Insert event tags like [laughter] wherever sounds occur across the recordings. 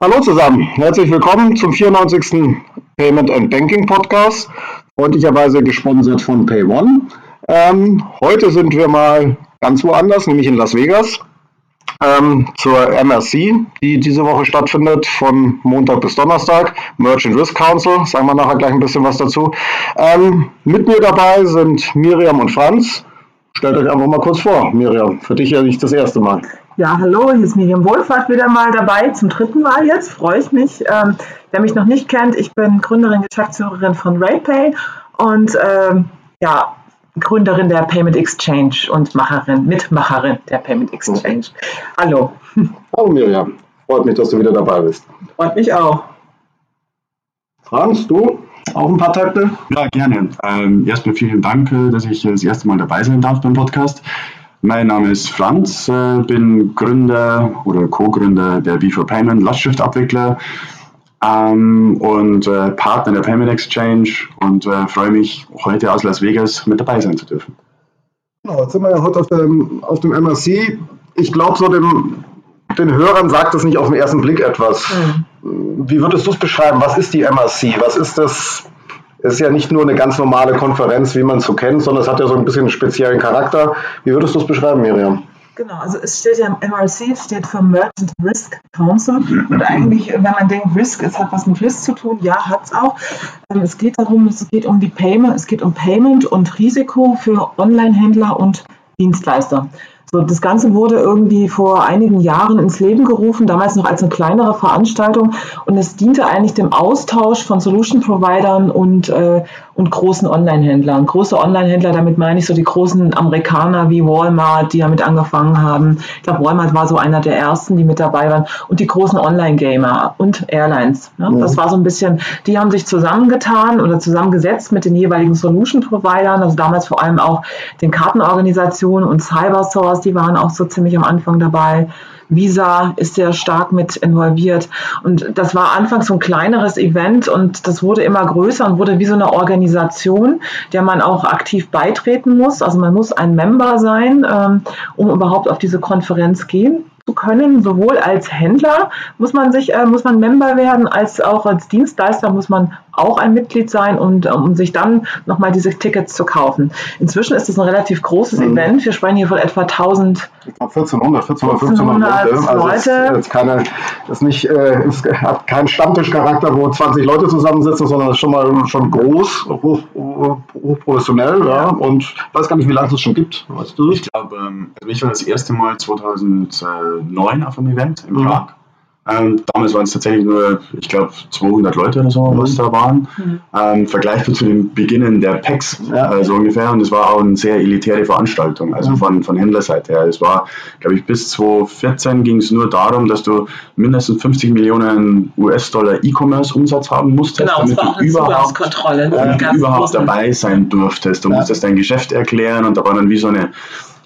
Hallo zusammen, herzlich willkommen zum 94. Payment and Banking Podcast, freundlicherweise gesponsert von PayOne. Ähm, heute sind wir mal ganz woanders, nämlich in Las Vegas, ähm, zur MRC, die diese Woche stattfindet, von Montag bis Donnerstag. Merchant Risk Council, sagen wir nachher gleich ein bisschen was dazu. Ähm, mit mir dabei sind Miriam und Franz. Stellt euch einfach mal kurz vor, Miriam. Für dich ja nicht das erste Mal. Ja, hallo, hier ist Miriam Wohlfahrt wieder mal dabei, zum dritten Mal jetzt, freue ich mich. Ähm, wer mich noch nicht kennt, ich bin Gründerin, Geschäftsführerin von RayPay und ähm, ja, Gründerin der Payment Exchange und Macherin, Mitmacherin der Payment Exchange. Hallo. Hallo Miriam, freut mich, dass du wieder dabei bist. Freut mich auch. Franz, du? Auch ein paar Takte? Ja, gerne. Ähm, erstmal vielen Dank, äh, dass ich das erste Mal dabei sein darf beim Podcast. Mein Name ist Franz, äh, bin Gründer oder Co-Gründer der V4 Payment Lastschriftabwickler ähm, und äh, Partner der Payment Exchange und äh, freue mich, heute aus Las Vegas mit dabei sein zu dürfen. Genau, jetzt sind wir ja heute auf dem, auf dem MRC. Ich glaube, so dem, den Hörern sagt es nicht auf den ersten Blick etwas. Mhm. Wie würdest du es beschreiben? Was ist die MRC? Was ist das es ist ja nicht nur eine ganz normale Konferenz, wie man es so kennt, sondern es hat ja so ein bisschen einen speziellen Charakter. Wie würdest du es beschreiben, Miriam? Genau, also es steht ja, MRC steht für Merchant Risk Council und eigentlich, wenn man denkt, Risk, es hat was mit Risk zu tun, ja, hat es auch. Ähm, es geht darum, es geht um die Payment, es geht um Payment und Risiko für Online-Händler und Dienstleister. So, das Ganze wurde irgendwie vor einigen Jahren ins Leben gerufen, damals noch als eine kleinere Veranstaltung und es diente eigentlich dem Austausch von Solution Providern und, äh, und großen Online-Händlern. Große Online-Händler, damit meine ich so die großen Amerikaner wie Walmart, die damit angefangen haben. Ich glaube, Walmart war so einer der ersten, die mit dabei waren und die großen Online-Gamer und Airlines. Ne? Mhm. Das war so ein bisschen, die haben sich zusammengetan oder zusammengesetzt mit den jeweiligen Solution Providern, also damals vor allem auch den Kartenorganisationen und Cybersource Stars, die waren auch so ziemlich am Anfang dabei. Visa ist sehr stark mit involviert. Und das war anfangs so ein kleineres Event und das wurde immer größer und wurde wie so eine Organisation, der man auch aktiv beitreten muss. Also man muss ein Member sein, ähm, um überhaupt auf diese Konferenz gehen zu können. Sowohl als Händler muss man sich, äh, muss man Member werden, als auch als Dienstleister muss man auch ein Mitglied sein und ähm, um sich dann nochmal diese Tickets zu kaufen. Inzwischen ist es ein relativ großes mhm. Event. Wir sprechen hier von etwa 1000. Ich glaube 1400, 1400, 1500 Leute. Also Leute. Ist, keine, ist nicht, äh, ist, hat keinen Stammtischcharakter, wo 20 Leute zusammensitzen, sondern ist schon mal schon groß, hoch, hoch, hoch professionell. Ja. ja. Und ich weiß gar nicht, wie lange es schon gibt. Weißt du? Ich glaube, ähm, also ich war das erste Mal 2009 auf einem Event im Prag. Mhm. Ähm, damals waren es tatsächlich nur, ich glaube, 200 Leute oder so, mhm. was da waren. Mhm. Ähm, vergleichbar zu den Beginnen der PEX, ja. äh, so ungefähr. Und es war auch eine sehr elitäre Veranstaltung, also mhm. von, von Händlerseite her. Es war, glaube ich, bis 2014 ging es nur darum, dass du mindestens 50 Millionen US-Dollar E-Commerce-Umsatz haben musstest, genau, damit du überhaupt, äh, überhaupt dabei sein durftest. Du ja. musstest dein Geschäft erklären und da war dann wie so eine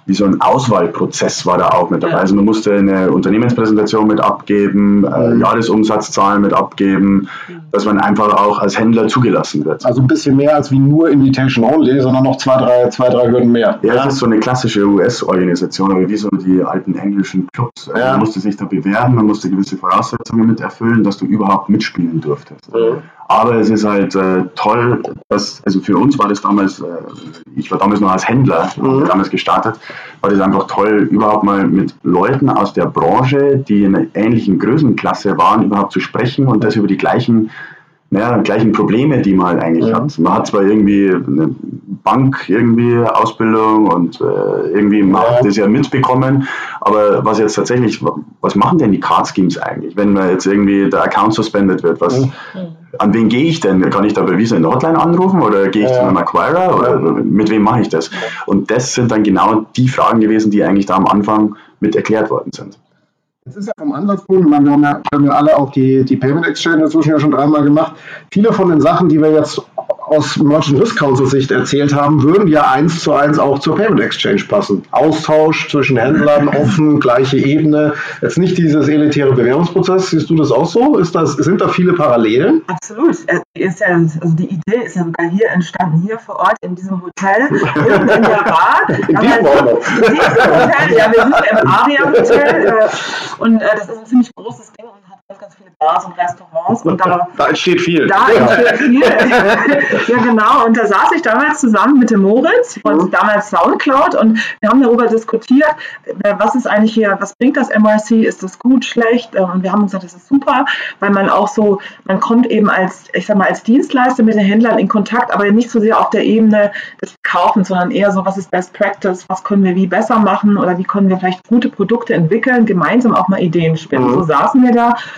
wie so ein Auswahlprozess war da auch mit dabei. Ja. Also man musste eine Unternehmenspräsentation mit abgeben, äh, mhm. Jahresumsatzzahlen mit abgeben, mhm. dass man einfach auch als Händler zugelassen wird. Also ein bisschen mehr als wie nur Invitation Only, sondern noch zwei, drei, zwei, drei Hürden mehr. Ja, das ist so eine klassische US-Organisation, aber wie so die alten englischen Clubs. Also ja. Man musste sich da bewerben, man musste gewisse Voraussetzungen mit erfüllen, dass du überhaupt mitspielen durftest. Mhm. Aber es ist halt äh, toll, dass, also für uns war das damals, äh, ich war damals noch als Händler, mhm. damals gestartet, war das einfach toll, überhaupt mal mit Leuten aus der Branche, die in einer ähnlichen Größenklasse waren, überhaupt zu sprechen und das über die gleichen ja, gleichen Probleme, die man halt eigentlich ja. hat. Man hat zwar irgendwie eine Bank, irgendwie Ausbildung und äh, irgendwie macht ja. das ja mitbekommen, aber was jetzt tatsächlich, was machen denn die Card Schemes eigentlich, wenn man jetzt irgendwie der Account suspended wird? Was, mhm. An wen gehe ich denn? Kann ich da bei Visa in der Hotline anrufen oder gehe ich ja. zu einem Acquirer oder mit wem mache ich das? Und das sind dann genau die Fragen gewesen, die eigentlich da am Anfang mit erklärt worden sind. Es ist ja vom Ansatzpunkt, wir haben ja, haben ja alle auch die, die Payment Exchange inzwischen ja schon dreimal gemacht. Viele von den Sachen, die wir jetzt aus Merchant Risk Council Sicht erzählt haben, würden ja eins zu eins auch zur Payment Exchange passen. Austausch zwischen Händlern, [laughs] offen, gleiche Ebene. Jetzt nicht dieses elitäre Bewerbungsprozess. Siehst du das auch so? Ist das, sind da viele Parallelen? Absolut. Ist ja, also die Idee ist ja sogar hier entstanden, hier vor Ort in diesem Hotel, [laughs] in der Bar. In diesem Hotel, ja, wir sind im Aria Hotel äh, und äh, das ist ein ziemlich großes Ding ganz, ganz viele Bars und Restaurants. Und da, da entsteht viel. Da entsteht viel. [laughs] ja, genau. Und da saß ich damals zusammen mit dem Moritz von mhm. damals Soundcloud und wir haben darüber diskutiert, äh, was ist eigentlich hier, was bringt das MRC? Ist das gut, schlecht? Äh, und wir haben gesagt, das ist super, weil man auch so, man kommt eben als, ich sag mal, als Dienstleister mit den Händlern in Kontakt, aber nicht so sehr auf der Ebene des Kaufens, sondern eher so, was ist Best Practice, was können wir wie besser machen oder wie können wir vielleicht gute Produkte entwickeln, gemeinsam auch mal Ideen spinnen. Mhm. So saßen wir da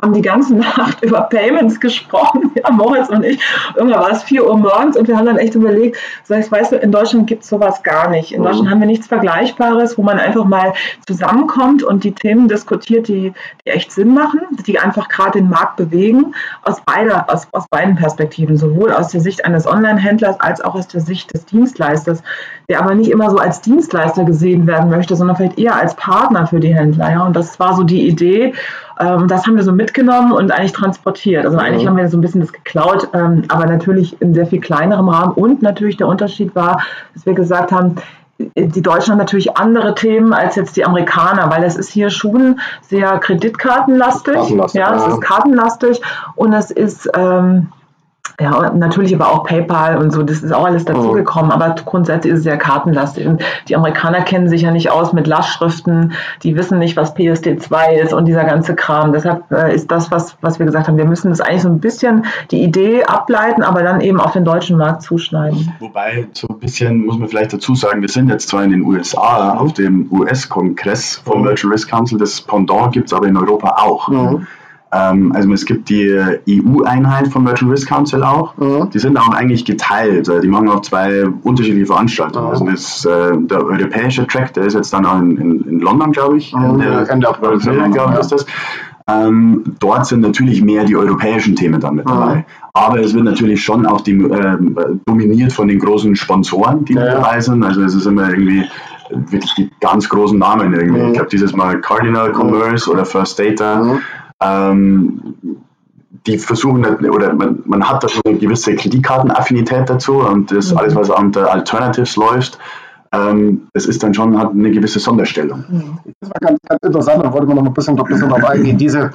haben die ganze [laughs] Nacht über Payments gesprochen, [laughs] ja, Moritz und ich. Irgendwann war es 4 Uhr morgens und wir haben dann echt überlegt, sag ich, weißt du, in Deutschland gibt es sowas gar nicht. In Deutschland haben wir nichts Vergleichbares, wo man einfach mal zusammenkommt und die Themen diskutiert, die, die echt Sinn machen, die einfach gerade den Markt bewegen, aus, beider, aus, aus beiden Perspektiven, sowohl aus der Sicht eines Online-Händlers als auch aus der Sicht des Dienstleisters, der aber nicht immer so als Dienstleister gesehen werden möchte, sondern vielleicht eher als Partner für die Händler. Ja? Und das war so die Idee. Ähm, das haben wir so mitgenommen und eigentlich transportiert. Also eigentlich mhm. haben wir so ein bisschen das geklaut, ähm, aber natürlich in sehr viel kleinerem Rahmen. Und natürlich der Unterschied war, dass wir gesagt haben, die Deutschen haben natürlich andere Themen als jetzt die Amerikaner, weil es ist hier schon sehr kreditkartenlastig. Kartenlastig, ja, es ist kartenlastig und es ist ähm, ja, natürlich aber auch PayPal und so, das ist auch alles dazugekommen, oh. aber grundsätzlich ist es ja kartenlastig. Und die Amerikaner kennen sich ja nicht aus mit Lastschriften, die wissen nicht, was PSD2 ist und dieser ganze Kram. Deshalb äh, ist das, was, was wir gesagt haben, wir müssen das eigentlich so ein bisschen die Idee ableiten, aber dann eben auf den deutschen Markt zuschneiden. Wobei, so ein bisschen muss man vielleicht dazu sagen, wir sind jetzt zwar in den USA mhm. auf dem US-Kongress vom mhm. Virtual Risk Council, das Pendant gibt es aber in Europa auch. Mhm. Ähm, also es gibt die EU-Einheit vom Virtual Risk Council auch. Mhm. Die sind auch eigentlich geteilt. Die machen auch zwei unterschiedliche Veranstaltungen. Mhm. Also das, äh, der europäische Track, der ist jetzt dann auch in, in, in London, glaube ich. Mhm. Ende, Ende April, glaube ich, ist das. Ähm, dort sind natürlich mehr die europäischen Themen dann mit dabei. Mhm. Aber es wird natürlich schon auch die, äh, dominiert von den großen Sponsoren, die ja, dabei sind. Also es ist immer irgendwie wirklich die ganz großen Namen irgendwie. Mhm. Ich glaube, dieses Mal Cardinal Commerce oder First Data. Ähm, die versuchen, oder man, man hat da schon eine gewisse Kreditkartenaffinität dazu und das mhm. alles, was unter Alternatives läuft, ähm, das ist dann schon, hat eine gewisse Sonderstellung. Mhm. Das war ganz, ganz interessant, da wollte man noch ein bisschen, ein bisschen drauf eingehen. Diese,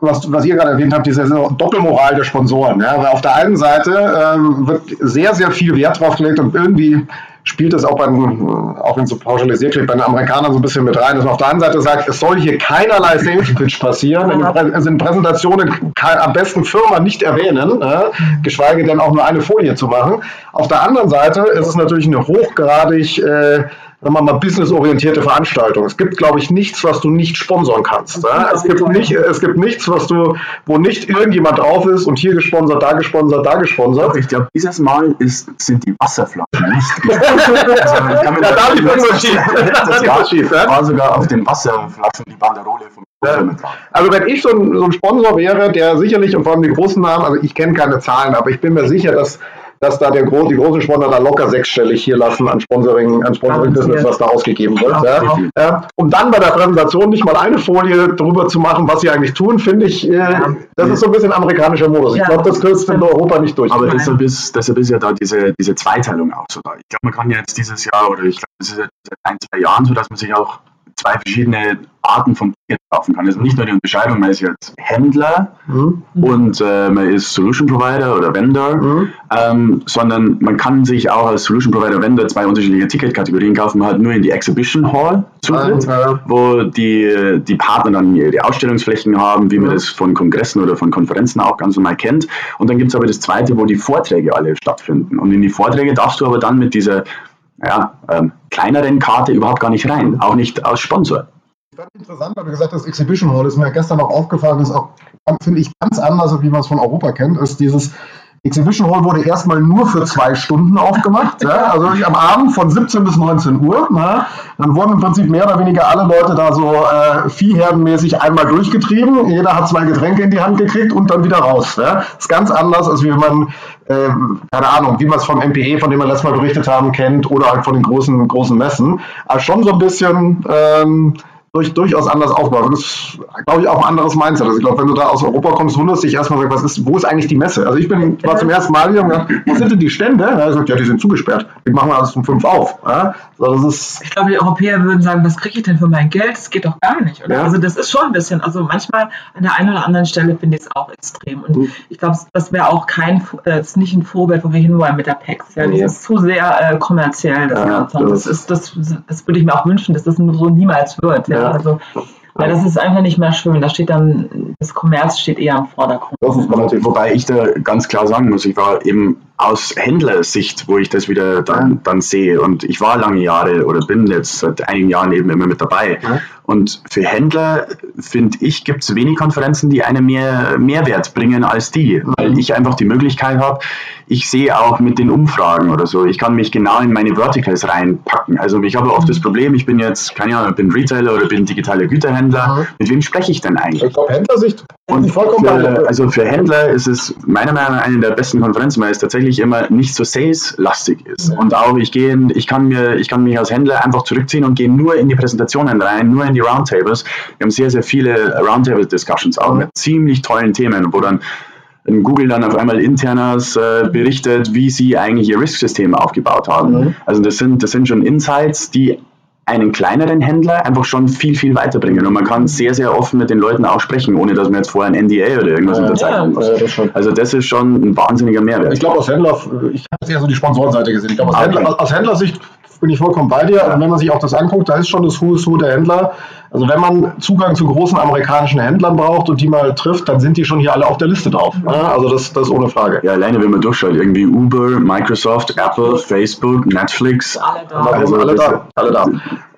was, was ihr gerade erwähnt habt, diese Doppelmoral der Sponsoren. Ja? Weil auf der einen Seite ähm, wird sehr, sehr viel Wert drauf gelegt und irgendwie spielt das auch, bei, auch wenn es so pauschalisiert klingt, bei den Amerikanern so ein bisschen mit rein, dass man auf der einen Seite sagt, es soll hier keinerlei Sales Pitch passieren, in, also in Präsentationen kann, am besten Firma nicht erwähnen, äh, geschweige denn auch nur eine Folie zu machen. Auf der anderen Seite ist es natürlich eine hochgradig äh, sagen wir mal, businessorientierte Veranstaltung. Es gibt, glaube ich, nichts, was du nicht sponsern kannst. Ja? Es, gibt nicht, es gibt nichts, was du, wo nicht irgendjemand drauf ist und hier gesponsert, da gesponsert, da gesponsert. Ich glaube, dieses Mal ist, sind die Wasserflaschen nicht [laughs] gesponsert. also, ja, da liegt irgendwas schief. Das war, schief, ja? war sogar auf den Wasserflaschen die Banderole vom also wenn ich so ein, so ein Sponsor wäre, der sicherlich und vor allem die großen Namen, also ich kenne keine Zahlen, aber ich bin mir sicher, dass dass da der, die großen Sponsor da locker sechsstellig hier lassen an Sponsoring, an Sponsoring-Business, was da ausgegeben wird. Ja. Ja. Um dann bei der Präsentation nicht mal eine Folie drüber zu machen, was sie eigentlich tun, finde ich, äh, das ist so ein bisschen amerikanischer Modus. Ich glaube, das kriegst du in Europa nicht durch. Aber deshalb ist, deshalb ist ja da diese, diese Zweiteilung auch so da. Ich glaube, man kann ja jetzt dieses Jahr oder ich glaube, es ist ja seit ein, zwei Jahren so, dass man sich auch zwei verschiedene Arten von Ticket kaufen kann. Also nicht nur die Unterscheidung, man ist jetzt Händler mhm. und äh, man ist Solution Provider oder Vendor, mhm. ähm, sondern man kann sich auch als Solution Provider Vendor zwei unterschiedliche Ticketkategorien kaufen. Man hat nur in die Exhibition Hall Zutritt, mhm. wo die, die Partner dann ihre Ausstellungsflächen haben, wie man mhm. das von Kongressen oder von Konferenzen auch ganz normal kennt. Und dann gibt es aber das zweite, wo die Vorträge alle stattfinden. Und in die Vorträge darfst du aber dann mit dieser ja, ähm, kleineren Karte überhaupt gar nicht rein, auch nicht als Sponsor. Ich fand interessant, weil du gesagt hast, Exhibition Hall ist mir gestern auch aufgefallen, ist auch, finde ich, ganz anders, wie man es von Europa kennt, ist dieses, Exhibition Hall wurde erstmal nur für zwei Stunden aufgemacht, ja, also am Abend von 17 bis 19 Uhr. Na, dann wurden im Prinzip mehr oder weniger alle Leute da so äh, viehherdenmäßig einmal durchgetrieben. Jeder hat zwei Getränke in die Hand gekriegt und dann wieder raus. Ja. Ist ganz anders, als wie man, äh, keine Ahnung, wie man es vom MPE, von dem wir letztes Mal berichtet haben, kennt oder halt von den großen, großen Messen. Aber schon so ein bisschen... Ähm, durch, durchaus anders aufbauen. Das ist, glaube ich, auch ein anderes Mindset. Also ich glaube, wenn du da aus Europa kommst, wunderst dich erstmal, was ist, wo ist eigentlich die Messe? Also ich bin, war zum ersten Mal hier und gesagt, wo sind denn die Stände? Ja, gesagt, ja, die sind zugesperrt. Die machen wir alles um fünf auf. Ja, so, das ist ich glaube, die Europäer würden sagen, was kriege ich denn für mein Geld? Das geht doch gar nicht. Oder? Ja. Also das ist schon ein bisschen, also manchmal an der einen oder anderen Stelle finde ich es auch extrem. Und mhm. ich glaube, das wäre auch kein, äh, ist nicht ein Vorbild, wo wir hinwollen mit der PEX. Ja, das ist zu sehr äh, kommerziell. Das, ja, das, das, ist, das, das würde ich mir auch wünschen, dass das so niemals wird. Ja? Also weil das ist einfach nicht mehr schön. Da steht dann, das Kommerz steht eher im Vordergrund. Das ist natürlich, wobei ich da ganz klar sagen muss, ich war eben aus Händlersicht, wo ich das wieder dann, dann sehe. Und ich war lange Jahre oder bin jetzt seit einigen Jahren eben immer mit dabei. Ja. Und für Händler, finde ich, gibt es wenig Konferenzen, die einen mehr Mehrwert bringen als die, weil ich einfach die Möglichkeit habe, ich sehe auch mit den Umfragen oder so, ich kann mich genau in meine Verticals reinpacken. Also ich habe oft das Problem, ich bin jetzt, keine Ahnung, bin Retailer oder bin digitaler Güterhändler. Mhm. Mit wem spreche ich denn eigentlich? Ich glaube, Händlersicht. Und vollkommen für, also für Händler ist es meiner Meinung nach eine der besten Konferenzen, weil es tatsächlich immer nicht so sales-lastig ist. Mhm. Und auch ich gehe, ich kann mir, ich kann mich als Händler einfach zurückziehen und gehe nur in die Präsentationen rein, nur in die Roundtables. Wir haben sehr, sehr viele Roundtable-Discussions auch mhm. mit ziemlich tollen Themen, wo dann Google dann auf einmal internas äh, berichtet, wie sie eigentlich ihr Risk-System aufgebaut haben. Mhm. Also das sind, das sind schon Insights, die einen kleineren Händler einfach schon viel, viel weiterbringen. Und man kann sehr, sehr offen mit den Leuten auch sprechen, ohne dass man jetzt vorher ein NDA oder irgendwas ja, unterzeichnen muss. Ja, das also das ist schon ein wahnsinniger Mehrwert. Ich glaube, aus Händler, ich habe jetzt eher so die Sponsorenseite gesehen. Ich glaube, aus, okay. Händler, aus Händlersicht bin ich vollkommen bei dir. Und wenn man sich auch das anguckt, da ist schon das Who is Who der Händler. Also wenn man Zugang zu großen amerikanischen Händlern braucht und die mal trifft, dann sind die schon hier alle auf der Liste drauf. Ja, also das, das ist ohne Frage. Ja, alleine wenn man durchschaut, irgendwie Uber, Microsoft, Apple, Facebook, Netflix. Alle da. Also alle da. Alle da.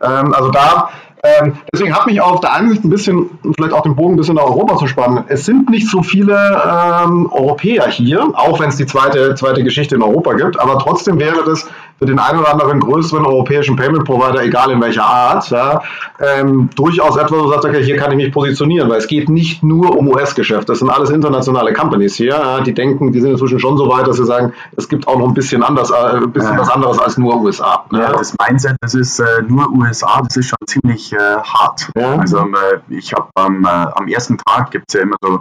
Ähm, also da ähm, deswegen hat mich auf der einen Sicht ein bisschen, vielleicht auch den Bogen ein bisschen nach Europa zu spannen. Es sind nicht so viele ähm, Europäer hier, auch wenn es die zweite, zweite Geschichte in Europa gibt, aber trotzdem wäre das für den einen oder anderen größeren europäischen Payment Provider, egal in welcher Art, ja, ähm, durchaus etwas, wo sagt, okay, hier kann ich mich positionieren, weil es geht nicht nur um US-Geschäft. Das sind alles internationale Companies hier, ja, die denken, die sind inzwischen schon so weit, dass sie sagen, es gibt auch noch ein bisschen anders, äh, ein bisschen ja. was anderes als nur USA. Ja, ja. das Mindset, das ist äh, nur USA, das ist schon ziemlich äh, hart. Also äh, ich habe ähm, am ersten Tag gibt es ja immer so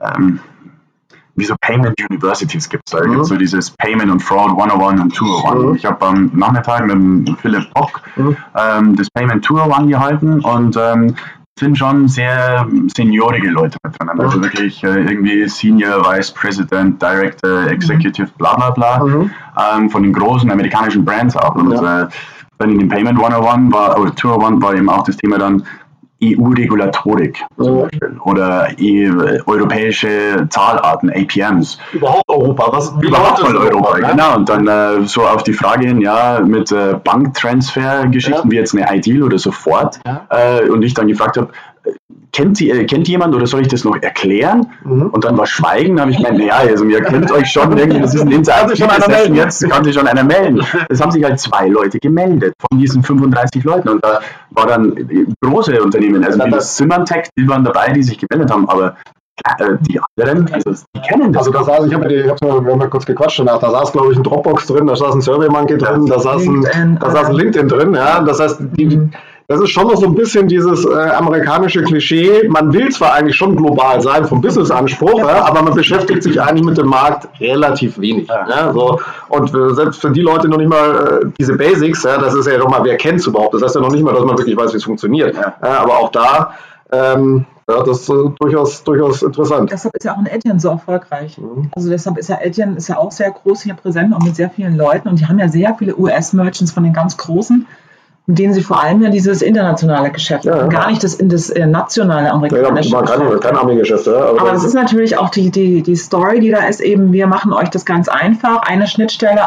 ähm, wie so Payment Universities gibt es. Da mhm. gibt es so dieses Payment und Fraud 101 und 201. Mhm. Ich habe am Nachmittag mit Philipp Bock mhm. ähm, das Payment 201 gehalten und ähm, sind schon sehr seniorige Leute mit drin. Also mhm. wirklich äh, irgendwie Senior Vice President, Director, Executive, bla bla bla. Mhm. Ähm, von den großen amerikanischen Brands auch. Und ja. äh, dann in dem Payment 101 war, oder 201 war eben auch das Thema dann EU-Regulatorik zum Beispiel oder e europäische Zahlarten, APMs. Überhaupt Europa, was überhaupt mal Europa, Europa ne? genau. Und dann äh, so auf die Frage hin, ja, mit äh, Banktransfer-Geschichten ja. wie jetzt eine Ideal oder sofort. Ja. Äh, und ich dann gefragt habe, kennt, sie, äh, kennt jemand oder soll ich das noch erklären? Mhm. Und dann war Schweigen, da habe ich gemeint, naja, also ihr kennt euch schon irgendwie, das ist ein Insider, schon einer melden. jetzt kann sich schon einer melden. Es haben sich halt zwei Leute gemeldet von diesen 35 Leuten und da war dann große Unternehmen, also wie das Symantec, die waren dabei, die sich gemeldet haben, aber äh, die anderen, also die kennen das. Also da saß, ich habe ich hab, wir haben ja kurz gequatscht danach, da saß glaube ich ein Dropbox drin, da saß ein SurveyMonkey drin, da saß ein, da saß ein LinkedIn drin, ja, das heißt, die, das ist schon noch so ein bisschen dieses äh, amerikanische Klischee. Man will zwar eigentlich schon global sein vom Business-Anspruch, ja, aber man beschäftigt sich eigentlich mit dem Markt relativ wenig. Ja, so. Und äh, selbst für die Leute noch nicht mal äh, diese Basics, ja, das ist ja noch mal, wer kennt es überhaupt? Das heißt ja noch nicht mal, dass man wirklich weiß, wie es funktioniert. Ja. aber auch da ähm, ja, das ist äh, durchaus, durchaus interessant. Deshalb ist ja auch ein Etienne so erfolgreich. Mhm. Also deshalb ist ja Etienne ist ja auch sehr groß hier präsent und mit sehr vielen Leuten und die haben ja sehr viele US-Merchants von den ganz Großen mit denen sie vor allem ja dieses internationale Geschäft ja, ja. gar nicht das, das äh, nationale amerikanische ja, kein, kein. Ja, aber, aber das ist natürlich auch die, die, die Story, die da ist, eben, wir machen euch das ganz einfach, eine Schnittstelle,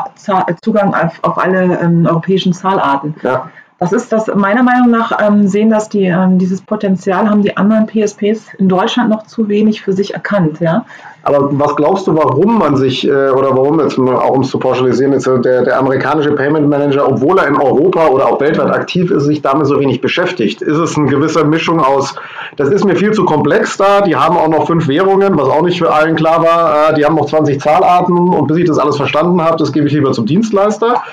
Zugang auf, auf alle ähm, europäischen Zahlarten. Ja. Das ist das, meiner Meinung nach ähm, sehen das die, ähm, dieses Potenzial haben die anderen PSPs in Deutschland noch zu wenig für sich erkannt, ja. Aber was glaubst du, warum man sich, äh, oder warum jetzt, auch um es zu pauschalisieren, jetzt der, der amerikanische Payment Manager, obwohl er in Europa oder auch weltweit aktiv ist, sich damit so wenig beschäftigt? Ist es eine gewisse Mischung aus, das ist mir viel zu komplex da, die haben auch noch fünf Währungen, was auch nicht für allen klar war, äh, die haben noch 20 Zahlarten und bis ich das alles verstanden habe, das gebe ich lieber zum Dienstleister.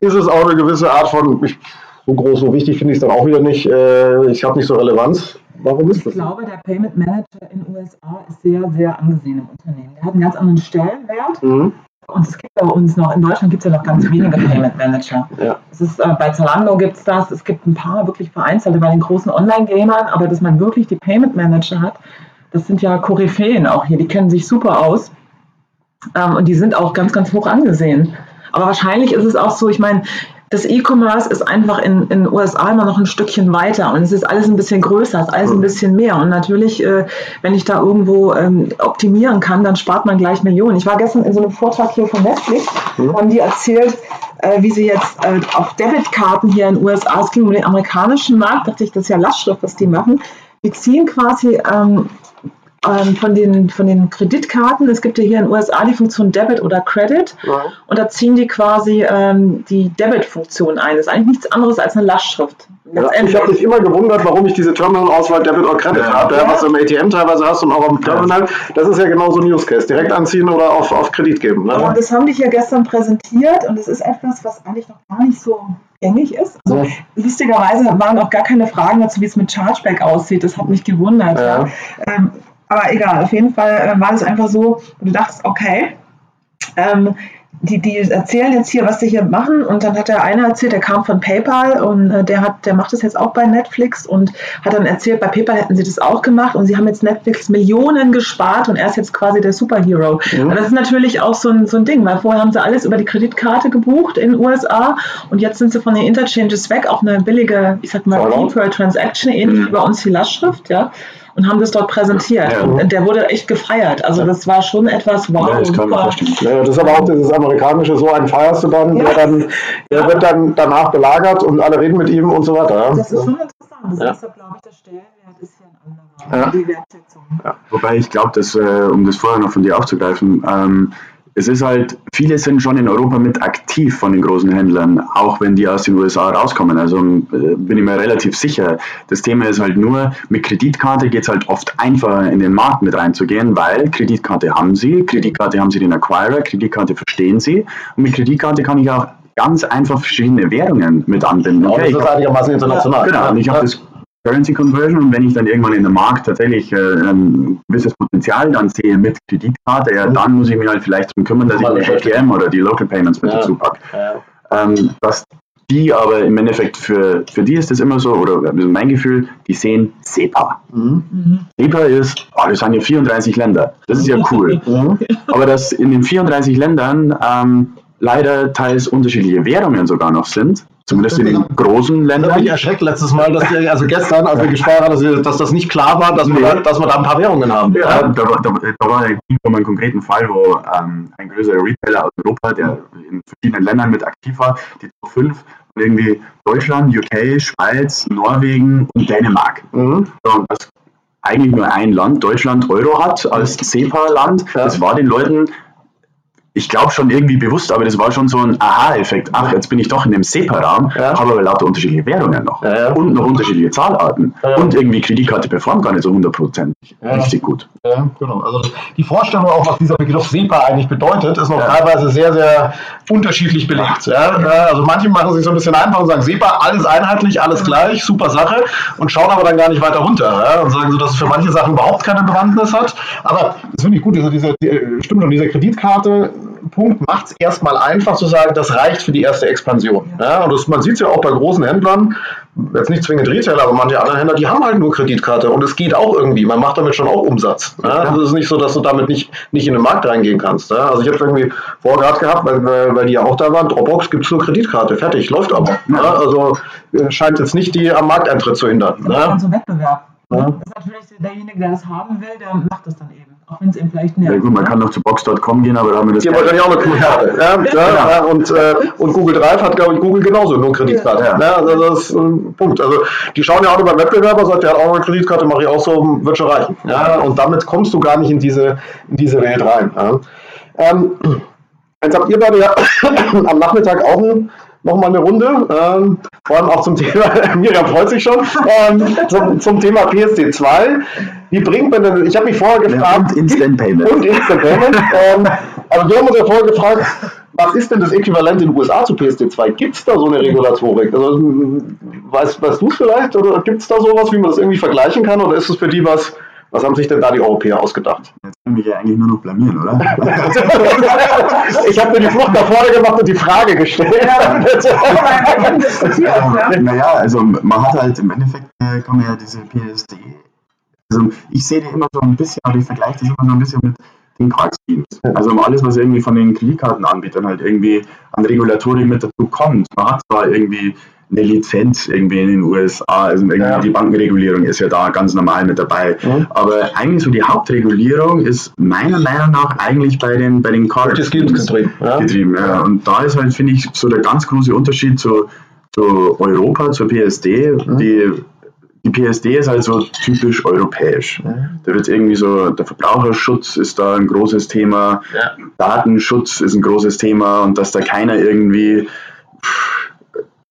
Ist es auch eine gewisse Art von, so groß, so wichtig finde ich es dann auch wieder nicht. Äh, ich habe nicht so Relevanz. Warum ist ich das? Ich glaube, der Payment Manager in den USA ist sehr, sehr angesehen im Unternehmen. Der hat einen ganz anderen Stellenwert. Mhm. Und es gibt bei uns noch, in Deutschland gibt es ja noch ganz wenige Payment Manager. Ja. Es ist, äh, bei Zalando gibt es das, es gibt ein paar wirklich vereinzelte bei den großen Online-Gamern, aber dass man wirklich die Payment Manager hat, das sind ja Koryphäen auch hier, die kennen sich super aus. Ähm, und die sind auch ganz, ganz hoch angesehen. Aber wahrscheinlich ist es auch so, ich meine, das E-Commerce ist einfach in den USA immer noch ein Stückchen weiter und es ist alles ein bisschen größer, es ist alles ein bisschen mehr. Und natürlich, äh, wenn ich da irgendwo ähm, optimieren kann, dann spart man gleich Millionen. Ich war gestern in so einem Vortrag hier von Netflix, mhm. haben die erzählt, äh, wie sie jetzt äh, auf Debitkarten hier in den USA, es ging um den amerikanischen Markt, dachte ich, das ist ja Lastschrift, was die machen. Die ziehen quasi ähm, ähm, von, den, von den Kreditkarten. Es gibt ja hier in den USA die Funktion Debit oder Credit. Ja. Und da ziehen die quasi ähm, die Debit-Funktion ein. Das ist eigentlich nichts anderes als eine Lastschrift. Ja, ich habe mich immer gewundert, warum ich diese Terminal-Auswahl Debit oder Credit ja. habe, ja, was du im ATM teilweise hast und auch am Terminal. Das ist ja genau so ein Use Case. Direkt anziehen oder auf, auf Kredit geben. Ne? Und das haben die hier gestern präsentiert und das ist etwas, was eigentlich noch gar nicht so gängig ist. Also, lustigerweise waren auch gar keine Fragen dazu, wie es mit Chargeback aussieht. Das hat mich gewundert. Ja. Ähm, aber egal, auf jeden Fall äh, war das einfach so, wo du dachtest, okay, ähm, die, die erzählen jetzt hier, was sie hier machen und dann hat der eine erzählt, der kam von PayPal und äh, der hat, der macht das jetzt auch bei Netflix und hat dann erzählt, bei PayPal hätten sie das auch gemacht und sie haben jetzt Netflix Millionen gespart und er ist jetzt quasi der Superhero. Mhm. das ist natürlich auch so ein, so ein Ding, weil vorher haben sie alles über die Kreditkarte gebucht in den USA und jetzt sind sie von den Interchanges weg auf eine billige, ich sag mal, per Transaction, ähnlich wie bei uns die Lastschrift, ja und haben das dort präsentiert. Ja. Und der wurde echt gefeiert. Also das war schon etwas wow. Ja, das, kann man ja, das ist aber auch dieses amerikanische, so einen feierst du dann, ja. der, dann, der wird dann danach belagert und alle reden mit ihm und so weiter. Das ist schon interessant. Das ja. ist, glaube ich, der Stellenwert ist ja ein anderer. Die Wertschätzung. Wobei ich glaube, dass, äh, um das vorher noch von dir aufzugreifen, ähm, es ist halt, viele sind schon in Europa mit aktiv von den großen Händlern, auch wenn die aus den USA rauskommen. Also äh, bin ich mir relativ sicher. Das Thema ist halt nur, mit Kreditkarte geht es halt oft einfacher in den Markt mit reinzugehen, weil Kreditkarte haben sie, Kreditkarte haben sie den Acquirer, Kreditkarte verstehen sie und mit Kreditkarte kann ich auch ganz einfach verschiedene Währungen mit anbinden. Okay, das ist einigermaßen international. Genau, und ich habe das Currency Conversion und wenn ich dann irgendwann in der Markt tatsächlich äh, ein gewisses Potenzial dann sehe mit Kreditkarte, ja, dann muss ich mich halt vielleicht darum kümmern, dass ich die ATM oder die Local Payments mit ja. dazu packe. Ja. Ähm, was die aber im Endeffekt für, für die ist das immer so, oder mein Gefühl, die sehen SEPA. Mhm. SEPA ist, oh, das sind ja 34 Länder. Das ist ja cool. Mhm. Aber dass in den 34 Ländern ähm, leider teils unterschiedliche Währungen sogar noch sind, Zumindest in den großen Ländern. Ich mich erschreckt letztes Mal, dass wir, also gestern, als wir gesprochen haben, dass, das nicht klar war, dass, nee. wir, dass wir da ein paar Währungen haben. Ja, da, da, da war um einen konkreten Fall, wo ähm, ein größerer Retailer aus Europa, der in verschiedenen Ländern mit aktiv war, die Top 5, irgendwie Deutschland, UK, Schweiz, Norwegen und Dänemark. Mhm. und das eigentlich nur ein Land, Deutschland, Euro hat als SEPA-Land. Ja. Das war den Leuten ich glaube schon irgendwie bewusst, aber das war schon so ein Aha-Effekt. Ach, jetzt bin ich doch in dem SEPA-Raum, ja. habe aber lauter unterschiedliche Währungen noch ja, ja. und noch unterschiedliche Zahlarten. Und irgendwie Kreditkarte performt gar nicht so hundertprozentig. Richtig gut. Ja, genau. Also die Vorstellung auch, was dieser Begriff SEPA eigentlich bedeutet, ist noch teilweise sehr, sehr unterschiedlich belegt. Also manche machen sich so ein bisschen einfach und sagen, SEPA, alles einheitlich, alles gleich, super Sache und schauen aber dann gar nicht weiter runter und sagen so, dass es für manche Sachen überhaupt keine Bewandtnis hat. Aber das finde ich gut, also diese, die, stimmt schon, diese Kreditkarte Punkt macht es erstmal einfach zu sagen, das reicht für die erste Expansion. Ja, und das, man sieht es ja auch bei großen Händlern, jetzt nicht zwingend Retailer, aber manche andere Händler, die haben halt nur Kreditkarte und es geht auch irgendwie. Man macht damit schon auch Umsatz. Ja? Also es ist nicht so, dass du damit nicht, nicht in den Markt reingehen kannst. Ja? Also ich habe irgendwie vorher gerade gehabt, weil, weil, die ja auch da waren, Dropbox gibt es nur Kreditkarte, fertig, läuft aber. Ja? Also äh, scheint jetzt nicht die am Markteintritt zu hindern. Das ist so ein Wettbewerb. Das ist natürlich derjenige, der das haben will, der macht das dann eben. Auch wenn es eben vielleicht nervt. Ja gut, man kann noch zu Box.com gehen, aber da haben wir das. Die wollen ja auch eine Kreditkarte. Ja, ja, ja, und, äh, und Google Drive hat, glaube ich, Google genauso nur Kreditkarte. Ja. Ja, also das ist ein Punkt. Also die schauen ja auch über Wettbewerber, sagt, der hat auch eine Kreditkarte, mache ich auch so, wird schon reichen. Ja, und damit kommst du gar nicht in diese, in diese Welt rein. Ja. Ähm, [clears throat] jetzt habt ihr beide ja [coughs] am Nachmittag auch ein nochmal eine Runde. Ähm, vor allem auch zum Thema, [laughs] Miriam freut sich schon, ähm, zum, zum, Thema PSD2. Wie bringt man denn, ich habe mich vorher gefragt. Ja, und Instant Payment. Und Instant Payment. ähm, aber wir haben uns ja vorher gefragt, was ist denn das Äquivalent in den USA zu PSD2? Gibt es da so eine Regulatorik? Also, weißt, weißt du es vielleicht? Oder gibt es da sowas, wie man das irgendwie vergleichen kann? Oder ist es für die was, was haben sich denn da die Europäer ausgedacht? Jetzt können wir ja eigentlich nur noch blamieren, oder? [laughs] ich habe mir die Flucht nach vorne gemacht und die Frage gestellt. Ja. [laughs] naja, also man hat halt im Endeffekt, äh, kann man ja diese PSD, also ich sehe die immer so ein bisschen, aber ich vergleiche das immer so ein bisschen mit den Schemes. Also alles, was irgendwie von den Kreditkartenanbietern halt irgendwie an Regulatorik mit dazu kommt. Man hat zwar irgendwie eine Lizenz irgendwie in den USA, also irgendwie ja. die Bankenregulierung ist ja da ganz normal mit dabei. Mhm. Aber eigentlich so die Hauptregulierung ist meiner Meinung nach eigentlich bei den, bei den Card getrieben. Ja. getrieben ja. Und da ist halt, finde ich, so der ganz große Unterschied zu, zu Europa, zur PSD. Mhm. Die die PSD ist halt so typisch europäisch. Da wird irgendwie so, der Verbraucherschutz ist da ein großes Thema, ja. Datenschutz ist ein großes Thema und dass da keiner irgendwie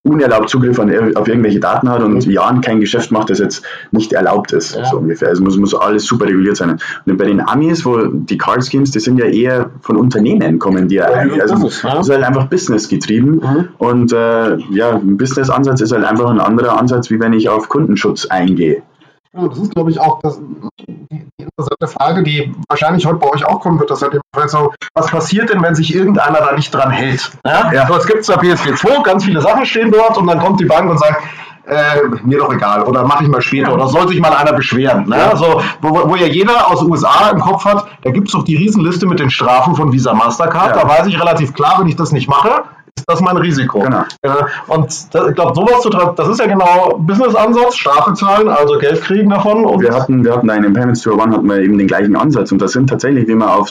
unerlaubt Zugriff an, auf irgendwelche Daten hat und mhm. Jahren kein Geschäft macht, das jetzt nicht erlaubt ist, ja. so ungefähr. Also muss, muss alles super reguliert sein. Und bei den Amis, wo die Card Schemes, die sind ja eher von Unternehmen kommen, die ja, eigentlich, also das ist, ja. ist halt einfach Business getrieben mhm. und äh, ja, ein Business-Ansatz ist halt einfach ein anderer Ansatz, wie wenn ich auf Kundenschutz eingehe. Ja, das ist, glaube ich, auch das, interessante Frage, die wahrscheinlich heute bei euch auch kommen wird. Das halt so, was passiert denn, wenn sich irgendeiner da nicht dran hält? Ja? Ja. So, es gibt zwar PSP 2, ganz viele Sachen stehen dort und dann kommt die Bank und sagt, äh, mir doch egal oder mache ich mal später ja. oder soll sich mal einer beschweren. Ne? Ja. So, wo, wo ja jeder aus den USA im Kopf hat, da gibt es doch die Riesenliste mit den Strafen von Visa Mastercard. Ja. Da weiß ich relativ klar, wenn ich das nicht mache, ist das mein Risiko. Genau. und das, ich glaube, sowas zu das ist ja genau Business-Ansatz, Strafe zahlen, also Geld kriegen davon. Und wir hatten, wir hatten einen in Payments to One hatten wir eben den gleichen Ansatz und das sind tatsächlich, wie wir auf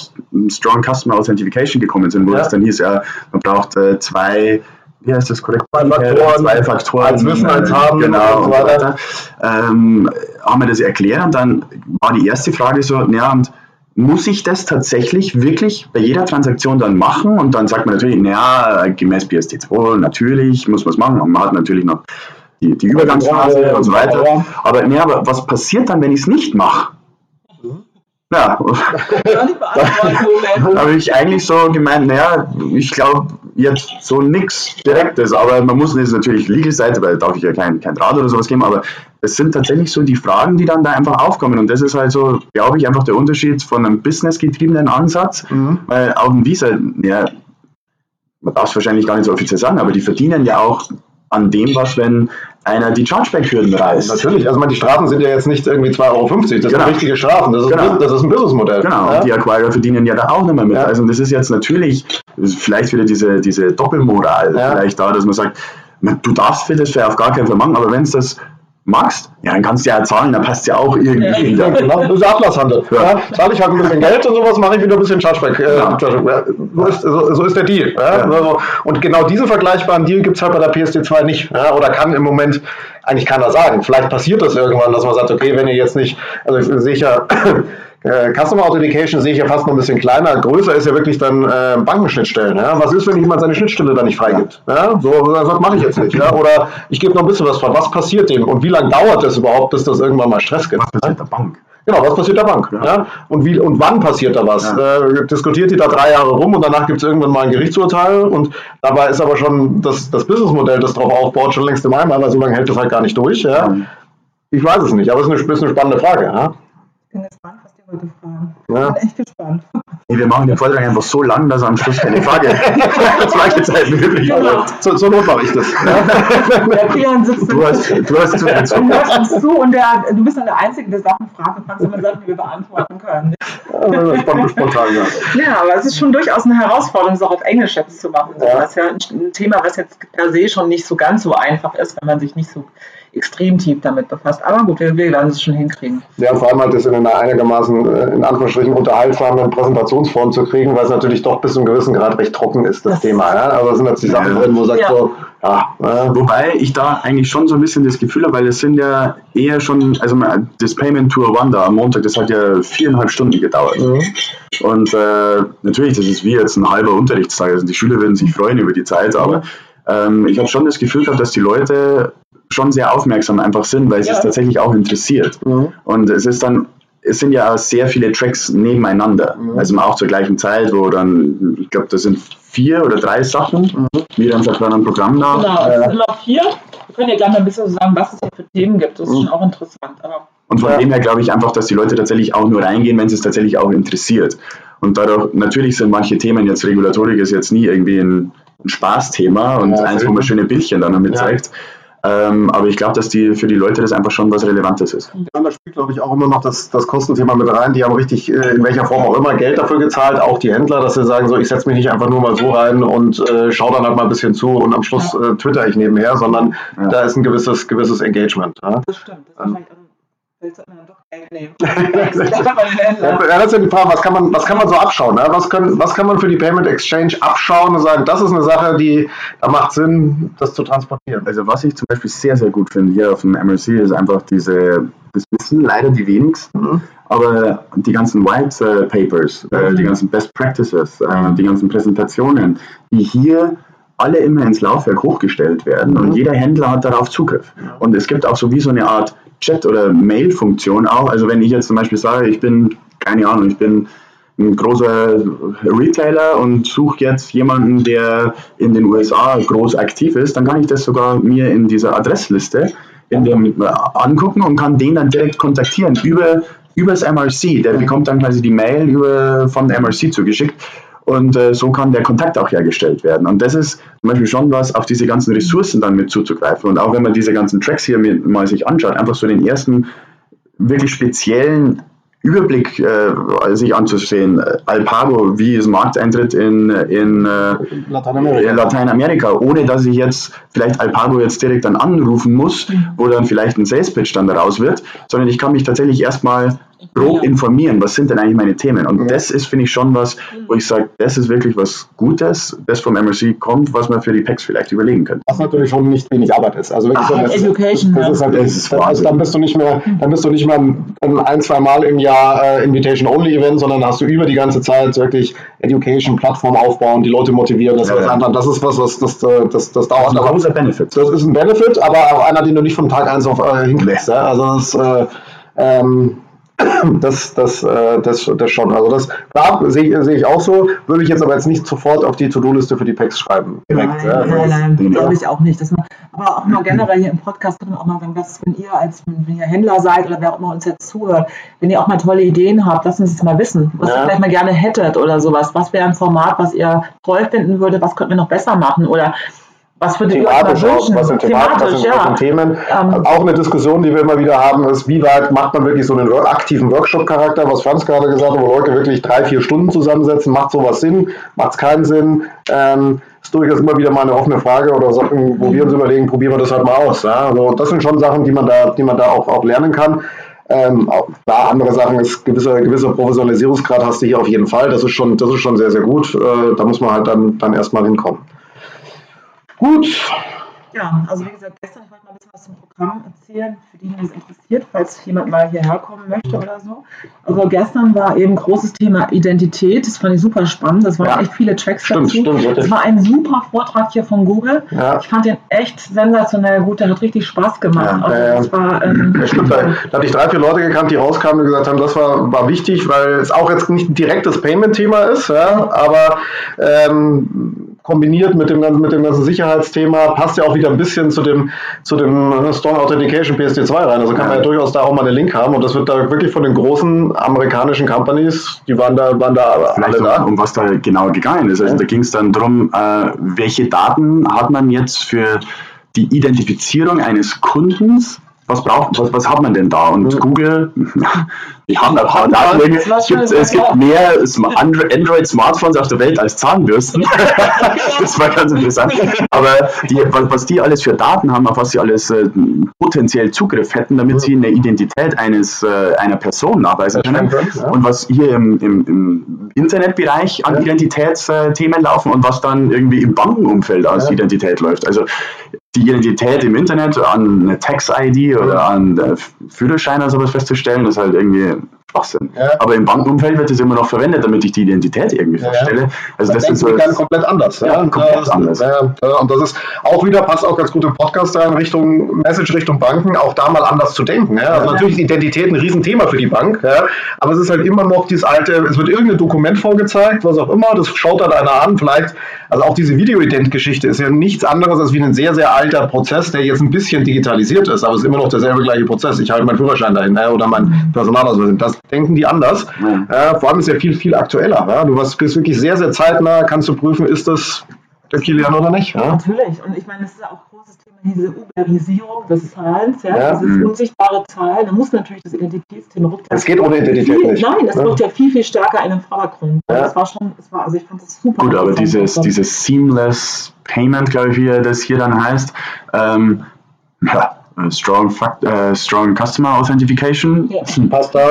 Strong Customer Authentication gekommen sind, wo ja. es dann hieß, ja, man braucht äh, zwei wie heißt das korrekt? Zwei Faktoren, zwei Faktoren als Wissen, als haben, genau, und so weiter. Ähm, haben wir das erklärt und dann war die erste Frage so, ja, und muss ich das tatsächlich wirklich bei jeder Transaktion dann machen? Und dann sagt man natürlich, naja, gemäß PSD2 natürlich muss man es machen. Und man hat natürlich noch die, die Übergangsphase ja, und so weiter. Ja. Aber, nee, aber was passiert dann, wenn ich es nicht mache? Ja, da [laughs] habe ich eigentlich so gemeint, naja, ich glaube jetzt so nichts Direktes, aber man muss jetzt natürlich Legal-Seite, weil da darf ich ja kein, kein Draht oder sowas geben, aber es sind tatsächlich so die Fragen, die dann da einfach aufkommen und das ist halt so, glaube ich, einfach der Unterschied von einem businessgetriebenen Ansatz, mhm. weil auch ein Visa, ja, man darf es wahrscheinlich gar nicht so offiziell sagen, aber die verdienen ja auch an dem was, wenn einer die Chargeback-Hürden reißt. Natürlich, also die Strafen sind ja jetzt nicht irgendwie 2,50 Euro, das genau. sind richtige Strafen, das ist, genau. ein, das ist ein Businessmodell. Genau, ja? die Acquirer verdienen ja da auch nicht mehr mit. Ja. Also das ist jetzt natürlich, vielleicht wieder diese, diese Doppelmoral ja. vielleicht da, dass man sagt, du darfst für das auf gar keinen Fall machen, aber wenn es das magst, ja, dann kannst du ja zahlen, dann passt ja auch irgendwie. Ja, genau, das ist Ablasshandel. Ja. Ja, zahle ich halt ein bisschen Geld und sowas, mache ich wieder ein bisschen Chargeback. Äh, ja. so, ist, so, so, ist der Deal. Also, und genau diesen vergleichbaren Deal gibt es halt bei der PSD2 nicht. oder kann im Moment eigentlich keiner sagen. Vielleicht passiert das irgendwann, dass man sagt, okay, wenn ihr jetzt nicht, also ich sehe ja äh, Customer Authentication sehe ich ja fast noch ein bisschen kleiner. Größer ist ja wirklich dann äh, Bankenschnittstellen. Ja? Was ist, wenn jemand seine Schnittstelle da nicht freigibt? Ja? So, was mache ich jetzt nicht. Ja? Oder ich gebe noch ein bisschen was von. Was passiert dem? Und wie lange dauert es überhaupt, bis das irgendwann mal Stress gibt? Was passiert der Bank? Genau, was passiert der Bank? Ja. ja. Und, wie, und wann passiert da was? Ja. Äh, diskutiert die da drei Jahre rum und danach gibt es irgendwann mal ein Gerichtsurteil und dabei ist aber schon das, das Businessmodell, das darauf aufbaut, schon längst im Eimer, weil so lange hält das halt gar nicht durch. Ja? Ich weiß es nicht, aber es ist eine, ist eine spannende Frage. Ja? Ich bin gespannt, heute fragen. Ja. Ich bin echt gespannt. Nee, wir machen den Vortrag einfach so lang, dass am Schluss keine Frage [laughs] [laughs] Fragezeit möglich genau. so, so not mache ich das. Sitzt du hast, du hast zu, du uns zu und der, du bist dann der Einzige, der Sachen fragt und kannst immer Sachen, die wir beantworten können. Ja, spontan, ja. ja, aber es ist schon durchaus eine Herausforderung, es auch auf Englisch jetzt zu machen. Ja. Das ist ja ein Thema, was jetzt per se schon nicht so ganz so einfach ist, wenn man sich nicht so extrem tief damit befasst. Aber gut, wir werden es schon hinkriegen. Ja, vor allem halt das in einer einigermaßen, äh, in Anführungsstrichen, unterhaltsamen Präsentationsform zu kriegen, weil es natürlich doch bis zu einem gewissen Grad recht trocken ist, das, das Thema. Ja? Also sind jetzt die Sachen drin, wo sagt ja. so, ja, äh. Wobei ich da eigentlich schon so ein bisschen das Gefühl habe, weil es sind ja eher schon, also das Payment Tour One da am Montag, das hat ja viereinhalb Stunden gedauert. Mhm. Und äh, natürlich, das ist wie jetzt ein halber Unterrichtstag. Also die Schüler würden sich freuen über die Zeit, aber ähm, ich habe schon das Gefühl gehabt, dass die Leute schon sehr aufmerksam einfach sind, weil ja. es tatsächlich auch interessiert. Mhm. Und es ist dann es sind ja sehr viele Tracks nebeneinander. Mhm. Also auch zur gleichen Zeit, wo dann, ich glaube, das sind vier oder drei Sachen, mhm. wie dann sagt man ein Programm nach. Genau, es sind immer vier. Wir können ja gleich mal ein bisschen sagen, was es hier für Themen gibt. Das ist mhm. schon auch interessant. Aber und von ja. dem her glaube ich einfach, dass die Leute tatsächlich auch nur reingehen, wenn es es tatsächlich auch interessiert. Und dadurch, natürlich sind manche Themen jetzt, Regulatorik ist jetzt nie irgendwie ein, ein Spaßthema und ja, eins, wo man schöne Bildchen dann damit ja. zeigt. Ähm, aber ich glaube, dass die für die Leute das einfach schon was Relevantes ist. Ja, da spielt, glaube ich, auch immer noch das, das Kostenthema mit rein. Die haben richtig, äh, in welcher Form auch immer, Geld dafür gezahlt, auch die Händler, dass sie sagen, so, ich setze mich nicht einfach nur mal so rein und äh, schaue dann halt mal ein bisschen zu und am Schluss äh, twitter ich nebenher, sondern ja. da ist ein gewisses, gewisses Engagement. Ja? Das stimmt. Das ist ähm, willst du dann doch Geld nehmen. [laughs] ja, das ist ja die Frage, was kann man, was kann man so abschauen? Ne? Was, können, was kann man für die Payment Exchange abschauen und sagen, das ist eine Sache, die da macht Sinn, das zu transportieren? Also was ich zum Beispiel sehr, sehr gut finde hier auf dem MRC ist einfach diese, das wissen leider die wenigsten, mhm. aber die ganzen White äh, Papers, äh, mhm. die ganzen Best Practices, äh, die ganzen Präsentationen, die hier alle immer ins Laufwerk hochgestellt werden und mhm. jeder Händler hat darauf Zugriff. Und es gibt auch so wie so eine Art Chat- oder Mail-Funktion auch. Also wenn ich jetzt zum Beispiel sage, ich bin, keine Ahnung, ich bin ein großer Retailer und suche jetzt jemanden, der in den USA groß aktiv ist, dann kann ich das sogar mir in dieser Adressliste in dem, äh, angucken und kann den dann direkt kontaktieren über, über das MRC. Der bekommt dann quasi die Mail über, von der MRC zugeschickt und äh, so kann der Kontakt auch hergestellt werden. Und das ist zum Beispiel schon was, auf diese ganzen Ressourcen dann mit zuzugreifen. Und auch wenn man diese ganzen Tracks hier mal sich anschaut, einfach so den ersten wirklich speziellen Überblick äh, sich anzusehen. Alpago, wie ist Markteintritt in, in, äh, Lateinamerika. in, Lateinamerika. ohne dass ich jetzt vielleicht Alpago jetzt direkt dann anrufen muss, mhm. wo dann vielleicht ein Sales Pitch dann daraus wird, sondern ich kann mich tatsächlich erstmal grob informieren, was sind denn eigentlich meine Themen. Und ja. das ist, finde ich, schon was, wo ich sage, das ist wirklich was Gutes, das vom MRC kommt, was man für die Packs vielleicht überlegen könnte. Was natürlich schon nicht wenig Arbeit ist. Also wirklich Ach, so Education. Das, das ist halt, das ist also dann bist du nicht mehr, dann bist du nicht mehr ein, ein zwei Mal im Jahr äh, Invitation-Only-Event, sondern hast du über die ganze Zeit wirklich Education, Plattform aufbauen, die Leute motivieren, das, ja, ja. das ist was, was das, das, das, das dauert. Das ist ein großer Benefit. Das ist ein Benefit, aber auch einer, den du nicht von Tag 1 auf äh, hinkriegst. Ja? Also das, äh, ähm, das, das, äh, das, das schon. Also das klar, sehe seh ich auch so, würde ich jetzt aber jetzt nicht sofort auf die To-Do-Liste für die Packs schreiben. Direkt, nein, ja, nein, nein, glaube ich auch nicht. Das man, aber auch mal generell hier im Podcast wir auch mal sagen, was, wenn ihr als wenn ihr Händler seid oder wer auch immer uns jetzt zuhört, wenn ihr auch mal tolle Ideen habt, lasst uns das mal wissen, was ja. ihr vielleicht mal gerne hättet oder sowas. Was wäre ein Format, was ihr toll finden würdet, was könnten wir noch besser machen oder was für thematisch auch, was sind thematisch, was sind, ja. was sind Themen. Ähm, auch eine Diskussion, die wir immer wieder haben, ist, wie weit macht man wirklich so einen aktiven Workshop-Charakter, was Franz gerade gesagt hat, wo Leute wirklich drei, vier Stunden zusammensetzen, macht sowas Sinn, macht es keinen Sinn. Ähm, ist durchaus immer wieder mal eine offene Frage oder Sachen, wo wir uns überlegen, probieren wir das halt mal aus. Ja? Also das sind schon Sachen, die man da, die man da auch, auch lernen kann. Ähm, da andere Sachen ist gewisser, gewisser Professionalisierungsgrad hast du hier auf jeden Fall. Das ist schon, das ist schon sehr, sehr gut. Äh, da muss man halt dann, dann erstmal hinkommen. Gut. Ja, also wie gesagt, gestern, ich wollte mal ein bisschen was zum Programm erzählen, für die, die es interessiert, falls jemand mal hierher kommen möchte oder so. Also gestern war eben großes Thema Identität, das fand ich super spannend, das waren ja. echt viele Tracks stimmt, dazu. Stimmt, das war ein super Vortrag hier von Google. Ja. Ich fand den echt sensationell gut, der hat richtig Spaß gemacht. Ja, also das war, ähm, ja, stimmt, da, da hatte ich drei, vier Leute gekannt, die rauskamen und gesagt haben, das war, war wichtig, weil es auch jetzt nicht ein direktes Payment-Thema ist, ja, aber ähm, kombiniert mit dem, ganzen, mit dem ganzen Sicherheitsthema, passt ja auch wieder ein bisschen zu dem, zu dem äh, Strong Authentication PSD2 rein. Also kann man ja durchaus da auch mal einen Link haben und das wird da wirklich von den großen amerikanischen Companies, die waren da, waren da Vielleicht alle da. Um, um was da genau gegangen ist. Also ja. da ging es dann darum, äh, welche Daten hat man jetzt für die Identifizierung eines Kundens was braucht, was, was hat man denn da? Und mhm. Google, die haben ein paar Daten. Es gibt, es gibt mehr Android-Smartphones auf der Welt als Zahnbürsten. [laughs] [laughs] das war ganz interessant. Aber die, was die alles für Daten haben, auf was sie alles äh, potenziell Zugriff hätten, damit sie eine Identität eines, äh, einer Person nachweisen können. Und was hier im, im, im Internetbereich an Identitätsthemen laufen und was dann irgendwie im Bankenumfeld als Identität läuft. Also die Identität im Internet an eine Tax-ID oder an Führerschein oder sowas festzustellen, ist halt irgendwie Schwachsinn. Ja. Aber im Bankenumfeld wird es immer noch verwendet, damit ich die Identität irgendwie ja, feststelle. Also das, ist so ganz komplett anders. Ja, komplett anders. und das ist auch wieder, passt auch ganz gut im Podcast da in Richtung Message, Richtung Banken, auch da mal anders zu denken. Also natürlich ist Identität ein Riesenthema für die Bank, aber es ist halt immer noch dieses alte, es wird irgendein Dokument vorgezeigt, was auch immer, das schaut dann einer an, vielleicht, also auch diese Video-Ident-Geschichte ist ja nichts anderes als wie ein sehr, sehr alter Prozess, der jetzt ein bisschen digitalisiert ist, aber es ist immer noch derselbe gleiche Prozess. Ich halte meinen Führerschein dahin oder mein Personalausweis. Das denken die anders. Mhm. Äh, vor allem ist ja viel, viel aktueller. Ja? Du bist wirklich sehr, sehr zeitnah, kannst du prüfen, ist das der Kilian oder nicht? Ja? Natürlich. Und ich meine, das ist ja auch ein großes Thema, diese Uberisierung des Zahlens, ja? ja. dieses mhm. unsichtbare Zahlen. Da muss natürlich das Identitätsthema rückt. Es geht ohne Identität viel, nicht. Nein, das ja. rückt ja viel, viel stärker in den Vordergrund. Ja. Das war schon, das war, also ich fand das super. Gut, aber dieses, dieses Seamless Payment, glaube ich, wie das hier dann heißt, ähm, ja, strong, Fact, uh, strong Customer Authentication. Ja. Passt [laughs] da.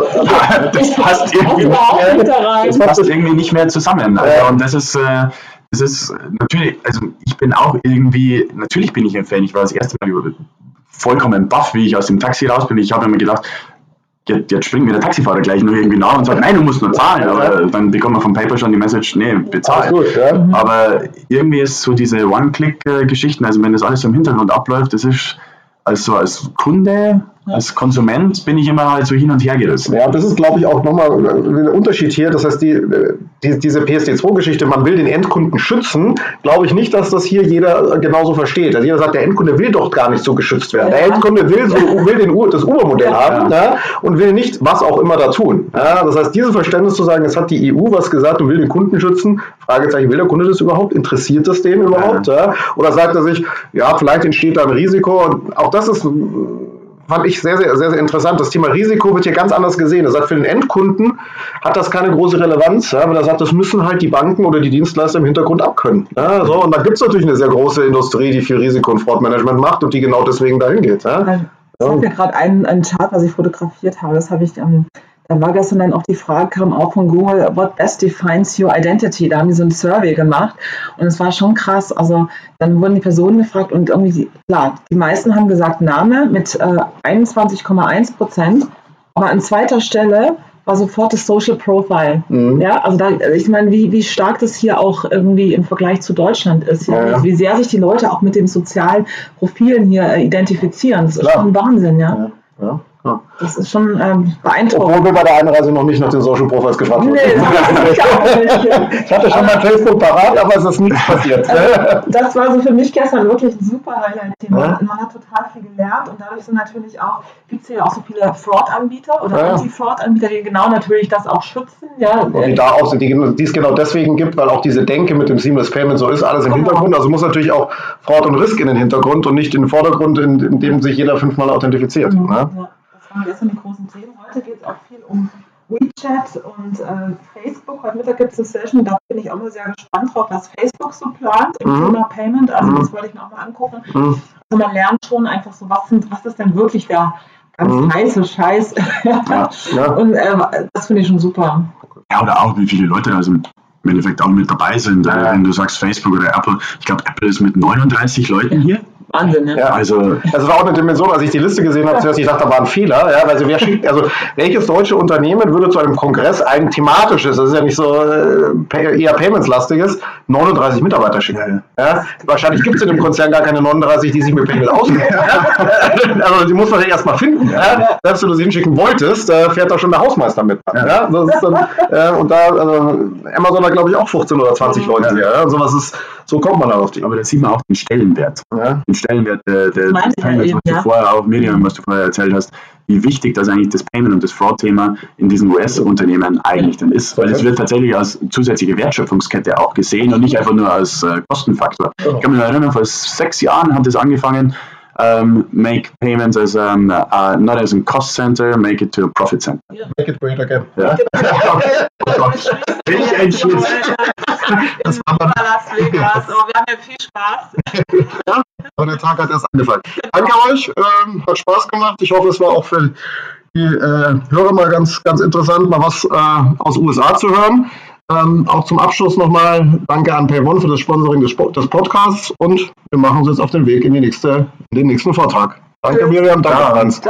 das passt irgendwie, nicht mehr, das passt irgendwie nicht mehr zusammen. Also, und das ist, äh, das ist natürlich, also ich bin auch irgendwie, natürlich bin ich ein Fan. Ich war das erste Mal vollkommen baff, wie ich aus dem Taxi raus bin. Ich habe mir gedacht, jetzt, jetzt springt mir der Taxifahrer gleich nur irgendwie nach und sagt, nein, du musst nur zahlen. Aber dann bekommt man vom Paper schon die Message, nee, bezahl. Ja. Aber irgendwie ist so diese One-Click-Geschichten, also wenn das alles im Hintergrund abläuft, das ist also als Kunde, als Konsument bin ich immer halt so hin und her gerissen. Ja, das ist, glaube ich, auch nochmal ein Unterschied hier. Das heißt, die, die diese PSD2-Geschichte, man will den Endkunden schützen, glaube ich nicht, dass das hier jeder genauso versteht. Also jeder sagt, der Endkunde will doch gar nicht so geschützt werden. Der Endkunde will, so, will den, das Uber-Modell ja, haben ja. und will nicht was auch immer da tun. das heißt, dieses Verständnis zu sagen, es hat die EU was gesagt und will den Kunden schützen, Fragezeichen, will der Kunde das überhaupt? Interessiert das den überhaupt? Oder sagt er sich, ja, vielleicht entsteht da ein Risiko und auch das ist fand ich sehr, sehr, sehr, sehr interessant. Das Thema Risiko wird hier ganz anders gesehen. Er sagt, für den Endkunden hat das keine große Relevanz, ja, weil er sagt, das müssen halt die Banken oder die Dienstleister im Hintergrund abkönnen. Ja, so, und da gibt es natürlich eine sehr große Industrie, die viel Risiko- und Fraudmanagement macht und die genau deswegen dahin geht. Ja. Ich habe ja gerade einen, einen Chart, was ich fotografiert habe. Das habe ich ähm, da war gestern dann auch die Frage, kam auch von Google, what best defines your identity? Da haben die so ein Survey gemacht und es war schon krass. Also dann wurden die Personen gefragt und irgendwie, klar, die meisten haben gesagt Name mit äh, 21,1 Prozent, aber an zweiter Stelle war sofort das Social Profile. Mhm. Ja, also da, ich meine, wie, wie stark das hier auch irgendwie im Vergleich zu Deutschland ist, ja? ja. Wie, sehr sich die Leute auch mit den sozialen Profilen hier äh, identifizieren. Das ist Klar. schon Wahnsinn, ja. ja. Ja. Ja. Das ist schon ähm, beeindruckend. Obwohl wir bei der Einreise noch nicht nach den Social Profiles gefragt wurden. Nee, das ich auch nicht. [laughs] ich hatte schon mal Facebook parat, aber es ist nichts passiert. Also, das war so für mich gestern wirklich ein super Highlight-Thema. Ja. Man hat total viel gelernt und dadurch sind natürlich auch, gibt es hier auch so viele Fraud-Anbieter oder ja. Anti-Fraud-Anbieter, die genau natürlich das auch schützen. Ja. Und die da auch sind, die, die es genau deswegen gibt, weil auch diese Denke mit dem Seamless Payment so ist, alles im genau. Hintergrund. Also muss natürlich auch Fraud und Risk in den Hintergrund und nicht in den Vordergrund, in, in dem sich jeder fünfmal authentifiziert. Mhm. Ne? Ja waren gestern die großen Themen. Heute geht es auch viel um WeChat und äh, Facebook. Heute Mittag gibt es eine Session, da bin ich auch mal sehr gespannt drauf, was Facebook so plant im mhm. Thema Payment. Also mhm. das wollte ich mir auch mal angucken. Mhm. Also man lernt schon einfach so, was, sind, was ist denn wirklich der ganz mhm. heiße Scheiß. ja, ja. [laughs] Und äh, das finde ich schon super. Ja, oder auch, wie viele Leute also im Endeffekt auch mit dabei sind. Ja. Wenn du sagst Facebook oder Apple, ich glaube, Apple ist mit 39 Leuten hier. Wahnsinn, ne? Ja, also, das war auch eine Dimension, als ich die Liste gesehen habe, zuerst ich dachte, da war ein Fehler. Ja, also, wer schickt, also welches deutsche Unternehmen würde zu einem Kongress ein thematisches, das ist ja nicht so äh, eher Payments-lastiges, 39 Mitarbeiter schicken? Ja. wahrscheinlich gibt es in dem Konzern gar keine 39, die sich mit Payments auskennen. [laughs] also die muss man ja erstmal finden. Ja. Selbst wenn du sie hinschicken wolltest, äh, fährt da schon der Hausmeister mit. Ja. Das ist dann, äh, und da, also, Amazon hat glaube ich auch 15 oder 20 Leute. Ja. Und sowas ist, so kommt man dann auf die. Aber da sieht man auch den Stellenwert. Ja. Den Stellenwert der, der des Payments, was du vorher auch Medium, was du vorher erzählt hast, wie wichtig das eigentlich das Payment und das Fraud-Thema in diesen US-Unternehmen eigentlich dann ist. Weil es wird tatsächlich als zusätzliche Wertschöpfungskette auch gesehen und nicht einfach nur als äh, Kostenfaktor. Ich kann mich erinnern, vor sechs Jahren hat es angefangen, um, make payments as um, uh, not as a cost center, make it to a profit center. Yeah. Make it great again. Ja. Welch ein Schiff. Das war Las Vegas. Oh, wir haben ja viel Spaß. ja, aber der Tag hat erst angefangen. Danke euch, ähm, hat Spaß gemacht. Ich hoffe, es war auch für die äh, Hörer mal ganz, ganz interessant, mal was äh, aus USA zu hören. Ähm, auch zum Abschluss nochmal danke an PayOne für das Sponsoring des, des, Podcasts und wir machen uns jetzt auf den Weg in, die nächste, in den nächsten Vortrag. Danke Miriam, danke Hans.